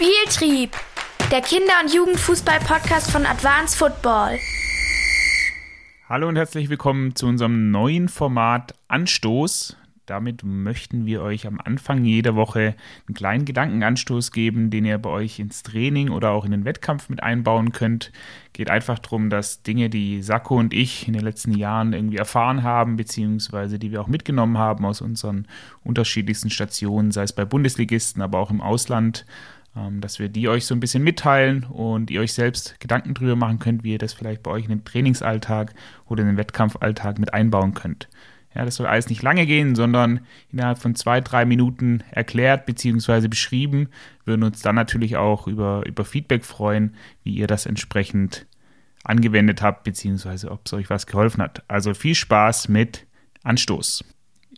Spieltrieb, der Kinder- und Jugendfußball-Podcast von Advanced Football. Hallo und herzlich willkommen zu unserem neuen Format Anstoß. Damit möchten wir euch am Anfang jeder Woche einen kleinen Gedankenanstoß geben, den ihr bei euch ins Training oder auch in den Wettkampf mit einbauen könnt. Geht einfach darum, dass Dinge, die Sakko und ich in den letzten Jahren irgendwie erfahren haben, beziehungsweise die wir auch mitgenommen haben aus unseren unterschiedlichsten Stationen, sei es bei Bundesligisten, aber auch im Ausland, dass wir die euch so ein bisschen mitteilen und ihr euch selbst Gedanken drüber machen könnt, wie ihr das vielleicht bei euch in den Trainingsalltag oder in den Wettkampfalltag mit einbauen könnt. Ja, das soll alles nicht lange gehen, sondern innerhalb von zwei, drei Minuten erklärt bzw. beschrieben. Wir würden uns dann natürlich auch über, über Feedback freuen, wie ihr das entsprechend angewendet habt, beziehungsweise ob es euch was geholfen hat. Also viel Spaß mit Anstoß.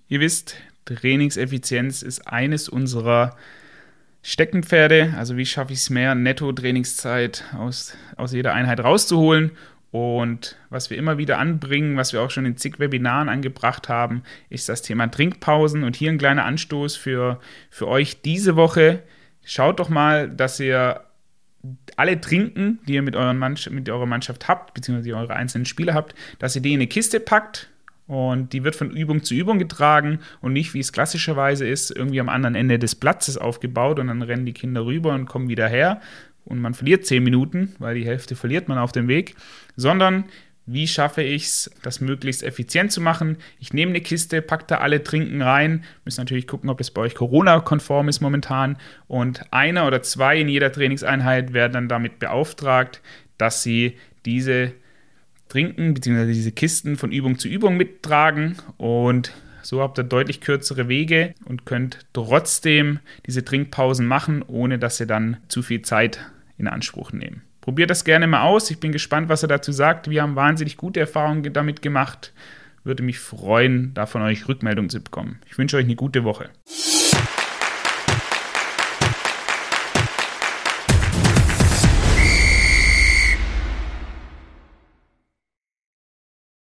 Ihr wisst, Trainingseffizienz ist eines unserer Steckenpferde. Also wie schaffe ich es mehr, Netto-Trainingszeit aus, aus jeder Einheit rauszuholen und was wir immer wieder anbringen, was wir auch schon in zig Webinaren angebracht haben, ist das Thema Trinkpausen. Und hier ein kleiner Anstoß für, für euch diese Woche. Schaut doch mal, dass ihr alle Trinken, die ihr mit, euren Mannschaft, mit eurer Mannschaft habt, beziehungsweise eure einzelnen Spieler habt, dass ihr die in eine Kiste packt und die wird von Übung zu Übung getragen und nicht, wie es klassischerweise ist, irgendwie am anderen Ende des Platzes aufgebaut und dann rennen die Kinder rüber und kommen wieder her, und man verliert 10 Minuten, weil die Hälfte verliert man auf dem Weg, sondern wie schaffe ich es, das möglichst effizient zu machen? Ich nehme eine Kiste, packe da alle Trinken rein, müssen natürlich gucken, ob das bei euch Corona-konform ist momentan und einer oder zwei in jeder Trainingseinheit werden dann damit beauftragt, dass sie diese Trinken bzw. diese Kisten von Übung zu Übung mittragen und so habt ihr deutlich kürzere Wege und könnt trotzdem diese Trinkpausen machen, ohne dass ihr dann zu viel Zeit in Anspruch nehmen. Probiert das gerne mal aus. Ich bin gespannt, was er dazu sagt. Wir haben wahnsinnig gute Erfahrungen damit gemacht. Würde mich freuen, da von euch Rückmeldungen zu bekommen. Ich wünsche euch eine gute Woche.